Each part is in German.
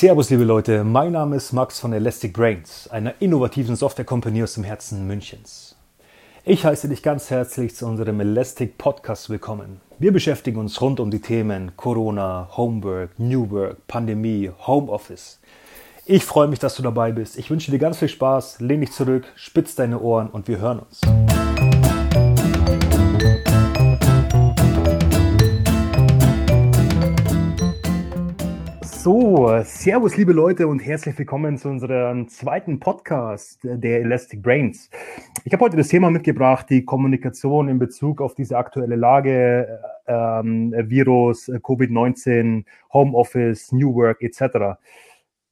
Servus, liebe Leute. Mein Name ist Max von Elastic Brains, einer innovativen Software-Company aus dem Herzen Münchens. Ich heiße dich ganz herzlich zu unserem Elastic Podcast willkommen. Wir beschäftigen uns rund um die Themen Corona, Homework, New Work, Pandemie, Homeoffice. Ich freue mich, dass du dabei bist. Ich wünsche dir ganz viel Spaß. Lehn dich zurück, spitz deine Ohren und wir hören uns. So, Servus liebe Leute und herzlich willkommen zu unserem zweiten Podcast der Elastic Brains. Ich habe heute das Thema mitgebracht, die Kommunikation in Bezug auf diese aktuelle Lage, ähm, Virus, Covid-19, Homeoffice, New Work etc.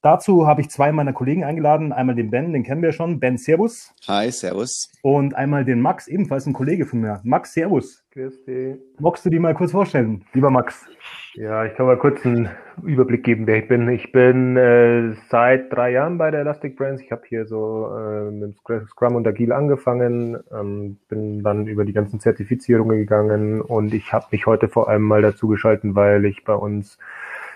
Dazu habe ich zwei meiner Kollegen eingeladen. Einmal den Ben, den kennen wir schon. Ben, Servus. Hi, Servus. Und einmal den Max, ebenfalls ein Kollege von mir. Max, Servus. Grüß dich. Magst du dir mal kurz vorstellen, lieber Max? Ja, ich kann mal kurz einen Überblick geben, wer ich bin. Ich bin äh, seit drei Jahren bei der Elastic Brands. Ich habe hier so äh, mit Scrum und Agile angefangen, ähm, bin dann über die ganzen Zertifizierungen gegangen und ich habe mich heute vor allem mal dazu geschalten, weil ich bei uns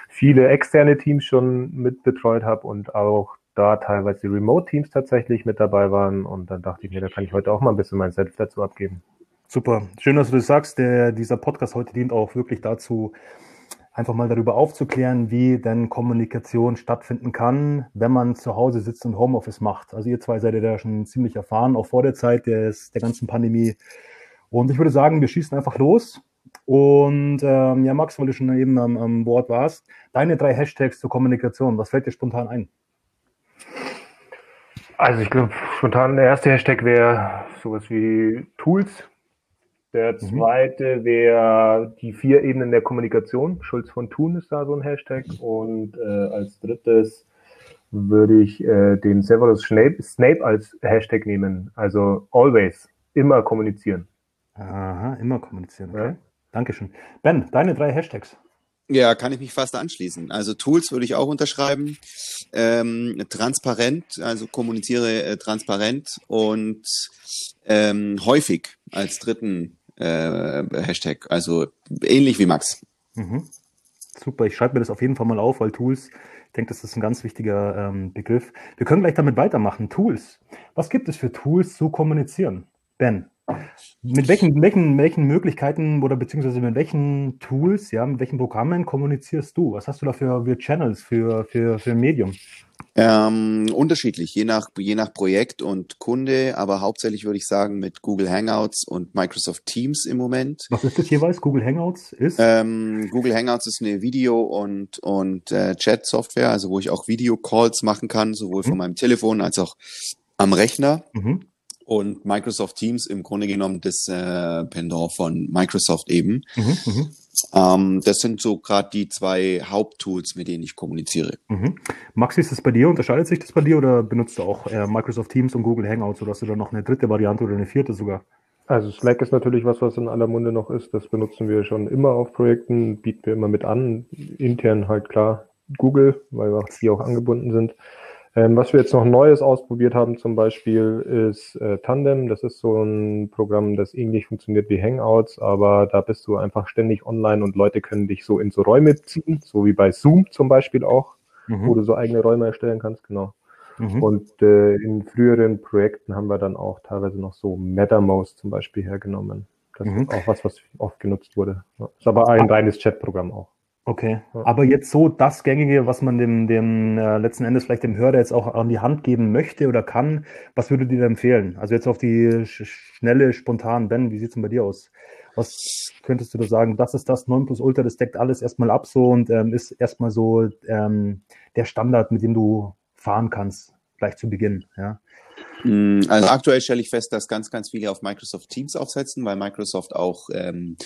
viele externe Teams schon mit betreut habe und auch da teilweise Remote-Teams tatsächlich mit dabei waren. Und dann dachte ich mir, da kann ich heute auch mal ein bisschen mein Selbst dazu abgeben. Super. Schön, dass du das sagst. Der, dieser Podcast heute dient auch wirklich dazu, einfach mal darüber aufzuklären, wie denn Kommunikation stattfinden kann, wenn man zu Hause sitzt und Homeoffice macht. Also ihr zwei seid ja da schon ziemlich erfahren, auch vor der Zeit des, der ganzen Pandemie. Und ich würde sagen, wir schießen einfach los. Und ähm, ja, Max, weil du schon eben am, am Wort warst, deine drei Hashtags zur Kommunikation, was fällt dir spontan ein? Also ich glaube, spontan der erste Hashtag wäre sowas wie Tools. Der mhm. zweite mhm. wäre die vier Ebenen der Kommunikation. Schulz von Thun ist da so ein Hashtag. Und äh, als drittes würde ich äh, den Severus Snape, Snape als Hashtag nehmen. Also always, immer kommunizieren. Aha, immer kommunizieren. Okay. Ja? Dankeschön. Ben, deine drei Hashtags. Ja, kann ich mich fast anschließen. Also Tools würde ich auch unterschreiben. Ähm, transparent, also kommuniziere äh, transparent und ähm, häufig als dritten äh, Hashtag. Also ähnlich wie Max. Mhm. Super, ich schreibe mir das auf jeden Fall mal auf, weil Tools, ich denke, das ist ein ganz wichtiger ähm, Begriff. Wir können gleich damit weitermachen. Tools. Was gibt es für Tools zu kommunizieren? Ben. Mit welchen, welchen, welchen Möglichkeiten oder beziehungsweise mit welchen Tools, ja, mit welchen Programmen kommunizierst du? Was hast du da für, für Channels, für, für, für Medium? Ähm, unterschiedlich, je nach, je nach Projekt und Kunde, aber hauptsächlich würde ich sagen mit Google Hangouts und Microsoft Teams im Moment. Was ist das jeweils? Google Hangouts ist? Ähm, Google Hangouts ist eine Video- und, und äh, Chat-Software, also wo ich auch Video-Calls machen kann, sowohl mhm. von meinem Telefon als auch am Rechner. Mhm und Microsoft Teams im Grunde genommen das äh, Pendant von Microsoft eben. Mhm, mhm. ähm, das sind so gerade die zwei Haupttools, mit denen ich kommuniziere. Mhm. Max, ist das bei dir? Unterscheidet sich das bei dir oder benutzt du auch äh, Microsoft Teams und Google Hangouts oder hast du da noch eine dritte Variante oder eine vierte sogar? Also Slack ist natürlich was, was in aller Munde noch ist. Das benutzen wir schon immer auf Projekten, bieten wir immer mit an. Intern halt klar Google, weil wir hier auch angebunden sind. Ähm, was wir jetzt noch Neues ausprobiert haben zum Beispiel ist äh, Tandem. Das ist so ein Programm, das ähnlich funktioniert wie Hangouts, aber da bist du einfach ständig online und Leute können dich so in so Räume ziehen, so wie bei Zoom zum Beispiel auch, mhm. wo du so eigene Räume erstellen kannst, genau. Mhm. Und äh, in früheren Projekten haben wir dann auch teilweise noch so MetaMost zum Beispiel hergenommen. Das mhm. ist auch was, was oft genutzt wurde. Ist aber ein reines Chatprogramm auch. Okay, aber jetzt so das Gängige, was man dem, dem äh, letzten Endes vielleicht dem Hörer jetzt auch an die Hand geben möchte oder kann, was würdet ihr empfehlen? Also jetzt auf die sch schnelle, spontan, Ben, wie sieht's denn bei dir aus? Was könntest du da sagen? Das ist das 9 plus Ultra, das deckt alles erstmal ab so und ähm, ist erstmal so ähm, der Standard, mit dem du fahren kannst, gleich zu Beginn, ja. Mm, also aktuell stelle ich fest, dass ganz, ganz viele auf Microsoft Teams aufsetzen, weil Microsoft auch ähm,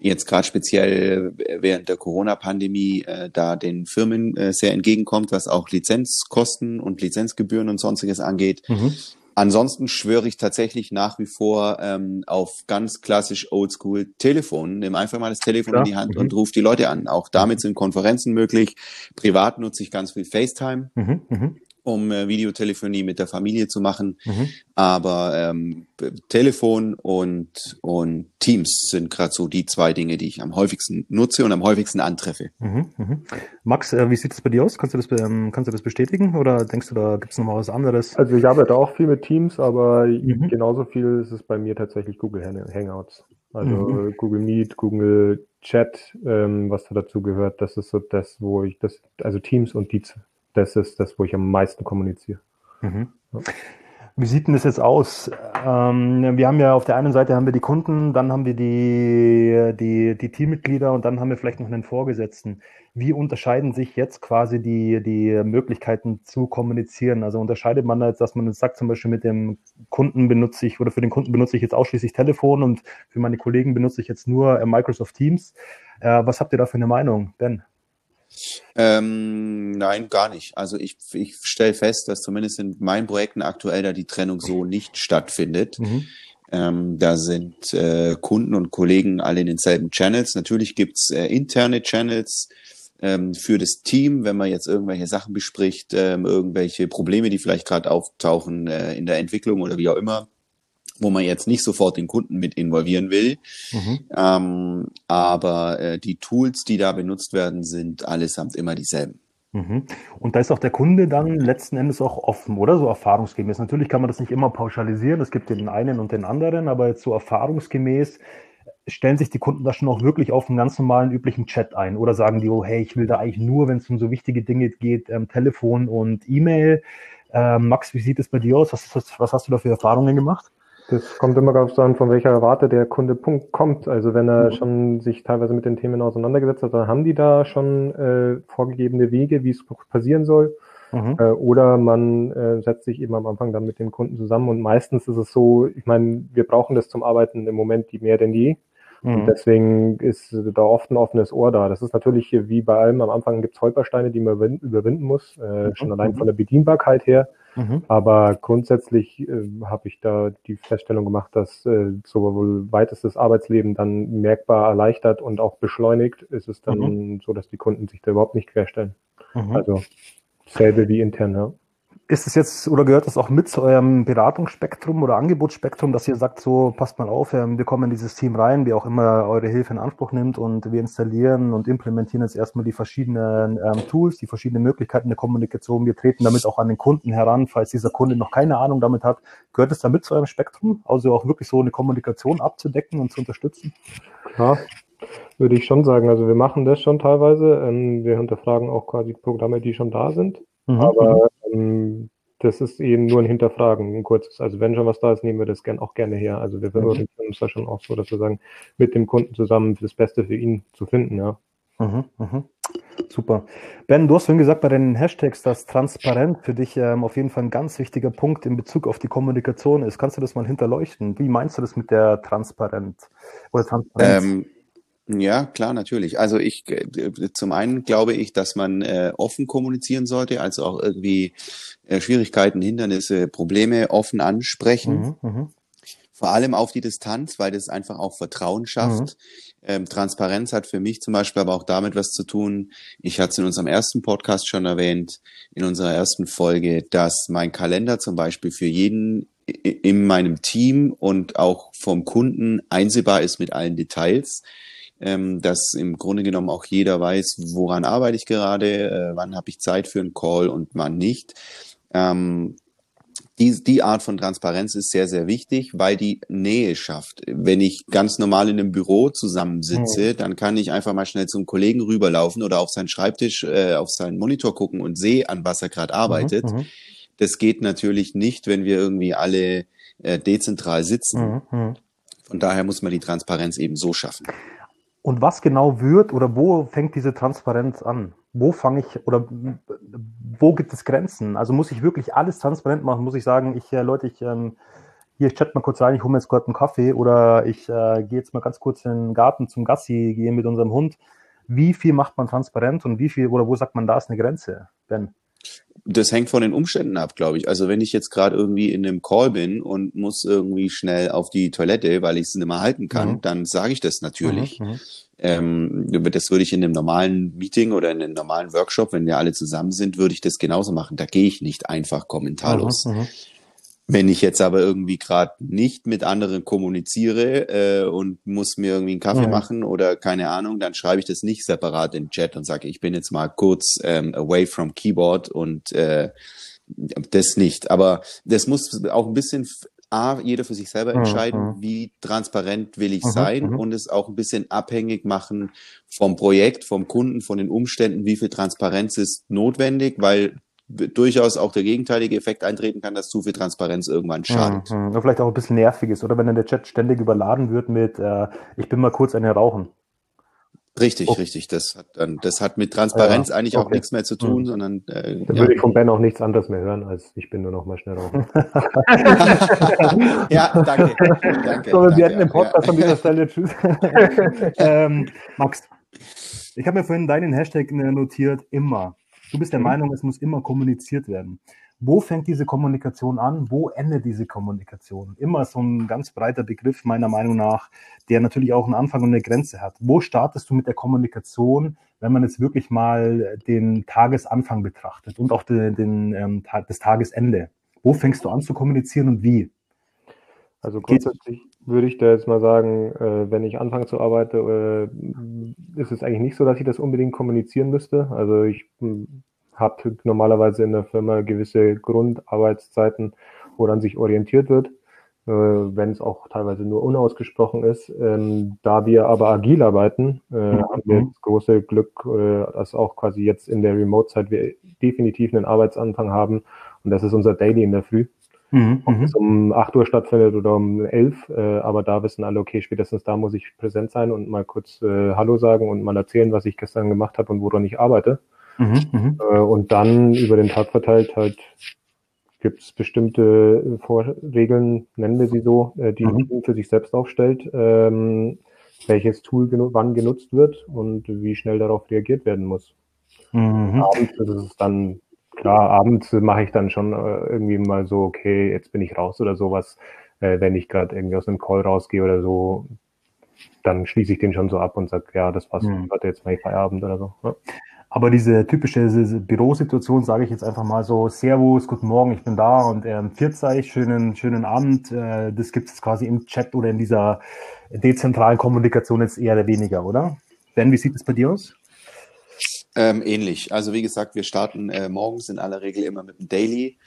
jetzt gerade speziell während der Corona-Pandemie äh, da den Firmen äh, sehr entgegenkommt, was auch Lizenzkosten und Lizenzgebühren und sonstiges angeht. Mhm. Ansonsten schwöre ich tatsächlich nach wie vor ähm, auf ganz klassisch Oldschool Telefon. Nimm einfach mal das Telefon ja. in die Hand mhm. und ruf die Leute an. Auch damit sind Konferenzen möglich. Privat nutze ich ganz viel FaceTime. Mhm. Um äh, Videotelefonie mit der Familie zu machen. Mhm. Aber ähm, Telefon und, und Teams sind gerade so die zwei Dinge, die ich am häufigsten nutze und am häufigsten antreffe. Mhm, mhm. Max, äh, wie sieht es bei dir aus? Kannst du das, ähm, kannst du das bestätigen oder denkst du, da gibt es noch mal was anderes? Also ich arbeite auch viel mit Teams, aber mhm. genauso viel ist es bei mir tatsächlich Google Hangouts. Also mhm. Google Meet, Google Chat, ähm, was da dazu gehört, das ist so das, wo ich das, also Teams und die das ist das, wo ich am meisten kommuniziere. Mhm. Ja. Wie sieht denn das jetzt aus? Ähm, wir haben ja auf der einen Seite haben wir die Kunden, dann haben wir die, die, die Teammitglieder und dann haben wir vielleicht noch einen Vorgesetzten. Wie unterscheiden sich jetzt quasi die, die Möglichkeiten zu kommunizieren? Also unterscheidet man jetzt, dass man jetzt sagt, zum Beispiel mit dem Kunden benutze ich oder für den Kunden benutze ich jetzt ausschließlich Telefon und für meine Kollegen benutze ich jetzt nur Microsoft Teams. Äh, was habt ihr da für eine Meinung, Ben? Ähm, nein, gar nicht. Also ich, ich stelle fest, dass zumindest in meinen Projekten aktuell da die Trennung so nicht stattfindet. Mhm. Ähm, da sind äh, Kunden und Kollegen alle in denselben Channels. Natürlich gibt's äh, interne Channels ähm, für das Team, wenn man jetzt irgendwelche Sachen bespricht, ähm, irgendwelche Probleme, die vielleicht gerade auftauchen äh, in der Entwicklung oder wie auch immer wo man jetzt nicht sofort den Kunden mit involvieren will. Mhm. Ähm, aber äh, die Tools, die da benutzt werden, sind allesamt immer dieselben. Mhm. Und da ist auch der Kunde dann letzten Endes auch offen, oder? So erfahrungsgemäß. Natürlich kann man das nicht immer pauschalisieren. Es gibt den einen und den anderen, aber jetzt so erfahrungsgemäß stellen sich die Kunden da schon auch wirklich auf einen ganz normalen, üblichen Chat ein? Oder sagen die, oh, hey, ich will da eigentlich nur, wenn es um so wichtige Dinge geht, ähm, Telefon und E-Mail? Ähm, Max, wie sieht es bei dir aus? Was, was, was hast du da für Erfahrungen gemacht? Das kommt immer darauf an, von welcher Warte der Kunde kommt. Also wenn er mhm. schon sich teilweise mit den Themen auseinandergesetzt hat, dann haben die da schon äh, vorgegebene Wege, wie es passieren soll. Mhm. Äh, oder man äh, setzt sich eben am Anfang dann mit dem Kunden zusammen und meistens ist es so, ich meine, wir brauchen das zum Arbeiten im Moment die mehr denn je. Mhm. Und deswegen ist da oft ein offenes Ohr da. Das ist natürlich wie bei allem, am Anfang gibt es Holpersteine, die man überwinden muss, äh, mhm. schon allein mhm. von der Bedienbarkeit her. Mhm. Aber grundsätzlich äh, habe ich da die Feststellung gemacht, dass äh, sowohl weitestes Arbeitsleben dann merkbar erleichtert und auch beschleunigt, ist es dann mhm. so, dass die Kunden sich da überhaupt nicht querstellen. Mhm. Also selbe wie intern, ja. Ist es jetzt oder gehört das auch mit zu eurem Beratungsspektrum oder Angebotsspektrum, dass ihr sagt, so passt mal auf, ähm, wir kommen in dieses Team rein, wie auch immer eure Hilfe in Anspruch nimmt und wir installieren und implementieren jetzt erstmal die verschiedenen ähm, Tools, die verschiedenen Möglichkeiten der Kommunikation. Wir treten damit auch an den Kunden heran, falls dieser Kunde noch keine Ahnung damit hat. Gehört es damit zu eurem Spektrum, also auch wirklich so eine Kommunikation abzudecken und zu unterstützen? Ja, würde ich schon sagen. Also wir machen das schon teilweise. Ähm, wir hinterfragen auch quasi Programme, die schon da sind. Mhm. Aber das ist eben nur ein Hinterfragen, ein kurzes. Also wenn schon was da ist, nehmen wir das gern, auch gerne her. Also wir versuchen mhm. uns da schon auch so, dass wir sagen, mit dem Kunden zusammen das Beste für ihn zu finden, ja. Mhm, mhm. Super. Ben, du hast vorhin gesagt bei den Hashtags, dass Transparenz für dich ähm, auf jeden Fall ein ganz wichtiger Punkt in Bezug auf die Kommunikation ist. Kannst du das mal hinterleuchten? Wie meinst du das mit der Transparenz? Oder Transparenz? Ähm, ja, klar, natürlich. Also ich äh, zum einen glaube ich, dass man äh, offen kommunizieren sollte, also auch irgendwie äh, Schwierigkeiten, Hindernisse, Probleme offen ansprechen. Mhm, mh. Vor allem auf die Distanz, weil das einfach auch Vertrauen schafft. Mhm. Ähm, Transparenz hat für mich zum Beispiel aber auch damit was zu tun. Ich hatte es in unserem ersten Podcast schon erwähnt, in unserer ersten Folge, dass mein Kalender zum Beispiel für jeden in meinem Team und auch vom Kunden einsehbar ist mit allen Details ähm, dass im Grunde genommen auch jeder weiß, woran arbeite ich gerade, äh, wann habe ich Zeit für einen Call und wann nicht. Ähm, die, die Art von Transparenz ist sehr, sehr wichtig, weil die Nähe schafft. Wenn ich ganz normal in einem Büro zusammensitze, mhm. dann kann ich einfach mal schnell zum Kollegen rüberlaufen oder auf seinen Schreibtisch, äh, auf seinen Monitor gucken und sehe, an was er gerade arbeitet. Mhm, mhm. das geht natürlich nicht, wenn wir irgendwie alle äh, dezentral sitzen. Mhm. mhm. Von daher muss man die Transparenz eben so schaffen. Und was genau wird oder wo fängt diese Transparenz an? Wo fange ich oder wo gibt es Grenzen? Also muss ich wirklich alles transparent machen? Muss ich sagen, ich, äh, Leute, ich, ähm, hier, ich chat mal kurz rein, ich hole mir jetzt gerade einen Kaffee oder ich äh, gehe jetzt mal ganz kurz in den Garten zum Gassi gehen mit unserem Hund. Wie viel macht man transparent und wie viel oder wo sagt man, da ist eine Grenze, Ben? Das hängt von den Umständen ab, glaube ich. Also wenn ich jetzt gerade irgendwie in einem Call bin und muss irgendwie schnell auf die Toilette, weil ich es nicht mehr halten kann, mhm. dann sage ich das natürlich. Mhm, mhm. Ähm, das würde ich in einem normalen Meeting oder in einem normalen Workshop, wenn wir alle zusammen sind, würde ich das genauso machen. Da gehe ich nicht einfach kommentarlos. Mhm, mhm. Wenn ich jetzt aber irgendwie gerade nicht mit anderen kommuniziere äh, und muss mir irgendwie einen Kaffee mhm. machen oder keine Ahnung, dann schreibe ich das nicht separat in Chat und sage, ich bin jetzt mal kurz ähm, away from Keyboard und äh, das nicht. Aber das muss auch ein bisschen A, jeder für sich selber entscheiden, mhm. wie transparent will ich mhm. sein mhm. und es auch ein bisschen abhängig machen vom Projekt, vom Kunden, von den Umständen, wie viel Transparenz ist notwendig, weil durchaus auch der gegenteilige Effekt eintreten kann, dass zu viel Transparenz irgendwann schadet. Mhm. Oder vielleicht auch ein bisschen nervig ist, oder wenn dann der Chat ständig überladen wird mit, äh, ich bin mal kurz eine rauchen. Richtig, okay. richtig. Das hat dann, das hat mit Transparenz ja, eigentlich okay. auch nichts mehr zu tun, mhm. sondern äh, dann ja. würde ich von Ben auch nichts anderes mehr hören, als ich bin nur noch mal schnell rauchen. ja, danke. danke so, wir danke, den Podcast ja. an dieser Stelle. Tschüss. ähm, Max, ich habe mir vorhin deinen Hashtag notiert, immer. Du bist der mhm. Meinung, es muss immer kommuniziert werden. Wo fängt diese Kommunikation an? Wo endet diese Kommunikation? Immer so ein ganz breiter Begriff meiner Meinung nach, der natürlich auch einen Anfang und eine Grenze hat. Wo startest du mit der Kommunikation, wenn man jetzt wirklich mal den Tagesanfang betrachtet und auch den, den ähm, das Tagesende? Wo fängst du an zu kommunizieren und wie? Also grundsätzlich würde ich da jetzt mal sagen, äh, wenn ich anfange zu arbeiten, äh, ist es eigentlich nicht so, dass ich das unbedingt kommunizieren müsste. Also ich hm, habe normalerweise in der Firma gewisse Grundarbeitszeiten, woran sich orientiert wird, äh, wenn es auch teilweise nur unausgesprochen ist. Ähm, da wir aber agil arbeiten, mhm. haben wir das große Glück, äh, dass auch quasi jetzt in der Remote-Zeit wir definitiv einen Arbeitsanfang haben und das ist unser Daily in der Früh. Mhm, Ob es um 8 Uhr stattfindet oder um 11, äh, aber da wissen alle, okay, spätestens da muss ich präsent sein und mal kurz äh, Hallo sagen und mal erzählen, was ich gestern gemacht habe und woran ich arbeite. Mhm, mhm, äh, und dann über den Tag verteilt halt gibt es bestimmte Vorregeln, nennen wir sie so, äh, die mhm. Für sich selbst aufstellt, ähm, welches Tool genu wann genutzt wird und wie schnell darauf reagiert werden muss. Mhm. Abends ist es dann, klar, abends mache ich dann schon äh, irgendwie mal so, okay, jetzt bin ich raus oder sowas. Äh, wenn ich gerade irgendwie aus einem Call rausgehe oder so, dann schließe ich den schon so ab und sage, ja, das passt, mhm. warte jetzt mal Feierabend oder so. Ja. Aber diese typische Bürosituation, sage ich jetzt einfach mal so, Servus, guten Morgen, ich bin da und ähm, euch, schönen, schönen Abend. Äh, das gibt es quasi im Chat oder in dieser dezentralen Kommunikation jetzt eher weniger, oder? Ben, wie sieht es bei dir aus? Ähm, ähnlich. Also wie gesagt, wir starten äh, morgens in aller Regel immer mit dem Daily.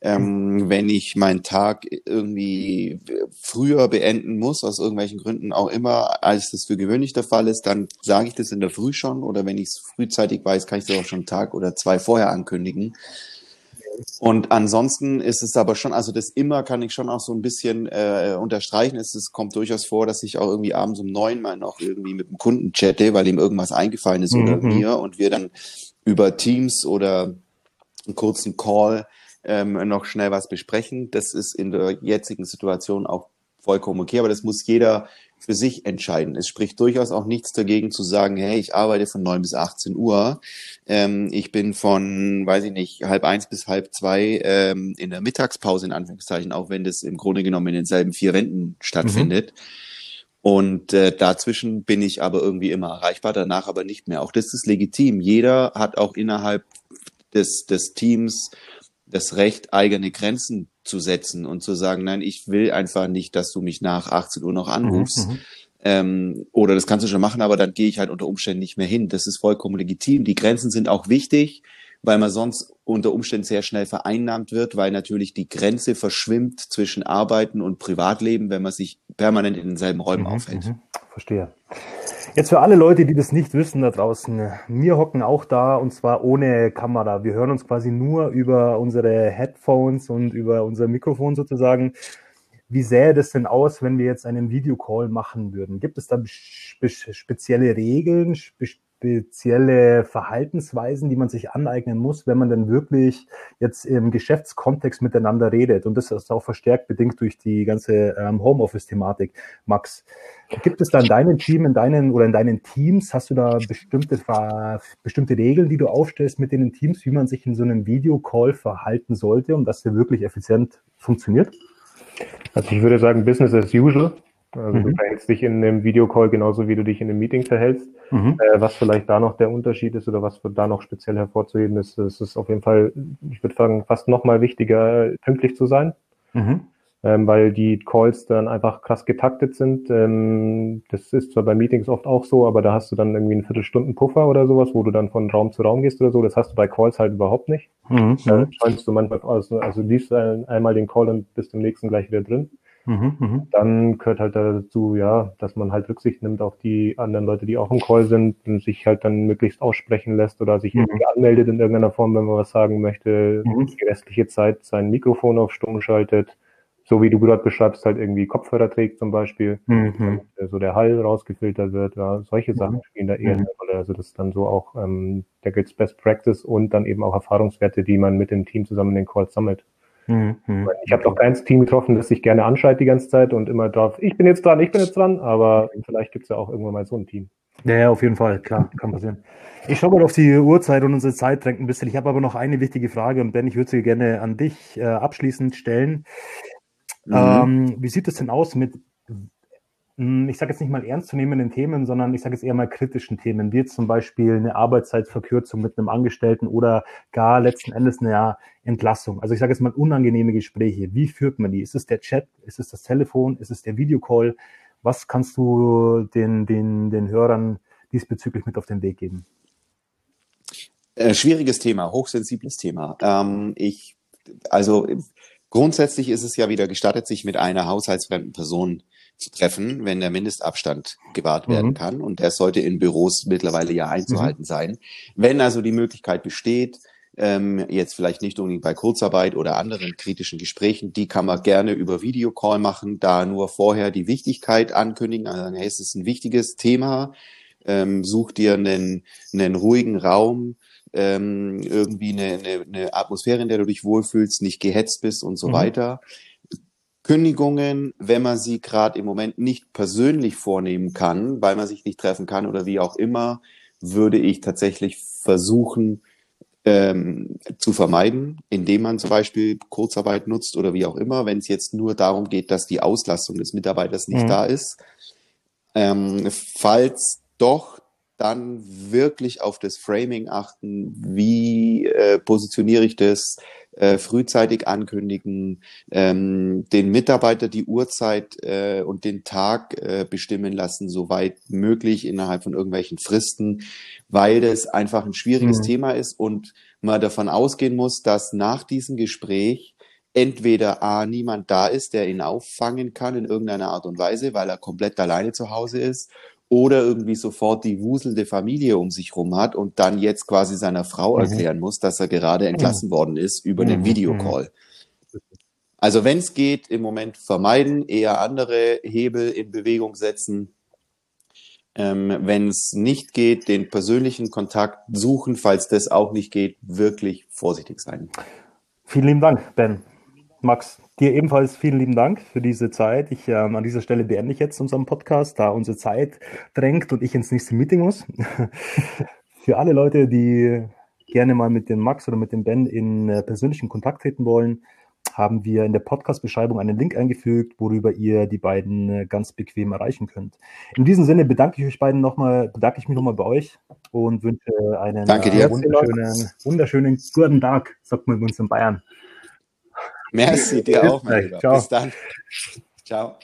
Ähm, wenn ich meinen Tag irgendwie früher beenden muss, aus irgendwelchen Gründen auch immer, als das für gewöhnlich der Fall ist, dann sage ich das in der Früh schon oder wenn ich es frühzeitig weiß, kann ich das auch schon einen Tag oder zwei vorher ankündigen. Und ansonsten ist es aber schon, also das immer kann ich schon auch so ein bisschen äh, unterstreichen. Es, es kommt durchaus vor, dass ich auch irgendwie abends um neun mal noch irgendwie mit dem Kunden chatte, weil ihm irgendwas eingefallen ist mhm. oder mir und wir dann über Teams oder einen kurzen Call ähm, noch schnell was besprechen. Das ist in der jetzigen Situation auch vollkommen okay, aber das muss jeder für sich entscheiden. Es spricht durchaus auch nichts dagegen zu sagen, hey, ich arbeite von neun bis 18 Uhr. Ähm, ich bin von, weiß ich nicht, halb eins bis halb zwei ähm, in der Mittagspause in Anführungszeichen, auch wenn das im Grunde genommen in denselben vier Wänden stattfindet. Mhm. Und äh, dazwischen bin ich aber irgendwie immer erreichbar, danach aber nicht mehr. Auch das ist legitim. Jeder hat auch innerhalb des, des Teams das Recht, eigene Grenzen zu setzen und zu sagen, nein, ich will einfach nicht, dass du mich nach 18 Uhr noch anrufst. Mhm, mhm, ähm, oder das kannst du schon machen, aber dann gehe ich halt unter Umständen nicht mehr hin. Das ist vollkommen legitim. Die Grenzen sind auch wichtig, weil man sonst unter Umständen sehr schnell vereinnahmt wird, weil natürlich die Grenze verschwimmt zwischen Arbeiten und Privatleben, wenn man sich permanent in denselben Räumen mhm, aufhält. Mhm. Verstehe. Jetzt für alle Leute, die das nicht wissen da draußen, wir hocken auch da und zwar ohne Kamera. Wir hören uns quasi nur über unsere Headphones und über unser Mikrofon sozusagen. Wie sähe das denn aus, wenn wir jetzt einen Videocall machen würden? Gibt es da spezielle Regeln, spezielle Verhaltensweisen, die man sich aneignen muss, wenn man dann wirklich jetzt im Geschäftskontext miteinander redet? Und das ist auch verstärkt bedingt durch die ganze ähm, Homeoffice-Thematik. Max, gibt es da in deinem Team, in deinen oder in deinen Teams, hast du da bestimmte, bestimmte Regeln, die du aufstellst mit den Teams, wie man sich in so einem Videocall verhalten sollte, um dass der wirklich effizient funktioniert? Also ich würde sagen, Business as usual. Also mhm. du verhältst dich in einem Videocall genauso, wie du dich in einem Meeting verhältst. Mhm. Äh, was vielleicht da noch der Unterschied ist oder was da noch speziell hervorzuheben ist, ist es auf jeden Fall, ich würde sagen, fast noch mal wichtiger, pünktlich zu sein. Mhm ähm, weil die Calls dann einfach krass getaktet sind. Ähm, das ist zwar bei Meetings oft auch so, aber da hast du dann irgendwie einen Viertelstunden Puffer oder sowas, wo du dann von Raum zu Raum gehst oder so. Das hast du bei Calls halt überhaupt nicht. Mhm. Da scheinst du manchmal, also, also liest einmal den Call und bist im nächsten gleich wieder drin. Mhm, mh. Dann gehört halt dazu, ja, dass man halt Rücksicht nimmt auf die anderen Leute, die auch im Call sind und sich halt dann möglichst aussprechen lässt oder sich mhm. irgendwie anmeldet in irgendeiner Form, wenn man was sagen möchte, mhm. die restliche Zeit sein Mikrofon auf Stumm schaltet so wie du gerade beschreibst, halt irgendwie Kopfhörer trägt zum Beispiel, mhm. so der Hall rausgefiltert wird, ja, solche mhm. Sachen spielen da eher mhm. eine Rolle. Also das ist dann so auch, ähm, da gibt's Best Practice und dann eben auch Erfahrungswerte, die man mit dem Team zusammen in den Calls sammelt. Mhm. Ich habe noch keins Team getroffen, das sich gerne anschreit die ganze Zeit und immer drauf, ich bin jetzt dran, ich bin jetzt dran, aber vielleicht gibt's ja auch irgendwann mal so ein Team. Ja, ja, auf jeden Fall, klar, kann passieren. Ich schaue mal auf die Uhrzeit und unsere Zeit drängt ein bisschen. Ich habe aber noch eine wichtige Frage und Ben, ich würde sie gerne an dich äh, abschließend stellen. Mhm. Ähm, wie sieht es denn aus mit, ich sage jetzt nicht mal ernstzunehmenden Themen, sondern ich sage jetzt eher mal kritischen Themen, wie zum Beispiel eine Arbeitszeitverkürzung mit einem Angestellten oder gar letzten Endes eine Entlassung. Also ich sage jetzt mal unangenehme Gespräche. Wie führt man die? Ist es der Chat? Ist es das Telefon? Ist es der Videocall? Was kannst du den, den, den Hörern diesbezüglich mit auf den Weg geben? Äh, schwieriges Thema, hochsensibles Thema. Ähm, ich, also Grundsätzlich ist es ja wieder gestattet, sich mit einer haushaltsfremden Person zu treffen, wenn der Mindestabstand gewahrt werden mhm. kann. Und der sollte in Büros mittlerweile ja einzuhalten mhm. sein. Wenn also die Möglichkeit besteht, ähm, jetzt vielleicht nicht unbedingt bei Kurzarbeit oder anderen kritischen Gesprächen, die kann man gerne über Videocall machen, da nur vorher die Wichtigkeit ankündigen. Also, hey, es ist ein wichtiges Thema. Ähm, such dir einen, einen ruhigen Raum, ähm, irgendwie eine, eine, eine Atmosphäre, in der du dich wohlfühlst, nicht gehetzt bist und so mhm. weiter. Kündigungen, wenn man sie gerade im Moment nicht persönlich vornehmen kann, weil man sich nicht treffen kann oder wie auch immer, würde ich tatsächlich versuchen ähm, zu vermeiden, indem man zum Beispiel Kurzarbeit nutzt oder wie auch immer, wenn es jetzt nur darum geht, dass die Auslastung des Mitarbeiters nicht mhm. da ist. Ähm, falls doch dann wirklich auf das Framing achten, wie äh, positioniere ich das, äh, frühzeitig ankündigen, ähm, den Mitarbeiter die Uhrzeit äh, und den Tag äh, bestimmen lassen, soweit möglich innerhalb von irgendwelchen Fristen, weil das einfach ein schwieriges mhm. Thema ist und man davon ausgehen muss, dass nach diesem Gespräch entweder A, niemand da ist, der ihn auffangen kann in irgendeiner Art und Weise, weil er komplett alleine zu Hause ist, oder irgendwie sofort die wuselnde Familie um sich rum hat und dann jetzt quasi seiner Frau mhm. erklären muss, dass er gerade entlassen mhm. worden ist über den mhm. Videocall. Also wenn es geht, im Moment vermeiden, eher andere Hebel in Bewegung setzen. Ähm, wenn es nicht geht, den persönlichen Kontakt suchen. Falls das auch nicht geht, wirklich vorsichtig sein. Vielen lieben Dank, Ben. Max, dir ebenfalls vielen lieben Dank für diese Zeit. Ich ähm, an dieser Stelle beende ich jetzt unseren Podcast, da unsere Zeit drängt und ich ins nächste Meeting muss. für alle Leute, die gerne mal mit dem Max oder mit dem Ben in äh, persönlichen Kontakt treten wollen, haben wir in der Podcast-Beschreibung einen Link eingefügt, worüber ihr die beiden äh, ganz bequem erreichen könnt. In diesem Sinne bedanke ich euch beiden nochmal, bedanke ich mich nochmal bei euch und wünsche einen Danke dir. Äh, wunderschönen, wunderschönen guten Tag, sagt man bei uns in Bayern. Merci, dir auch, mein Lieber. Ciao. Bis dann. Ciao.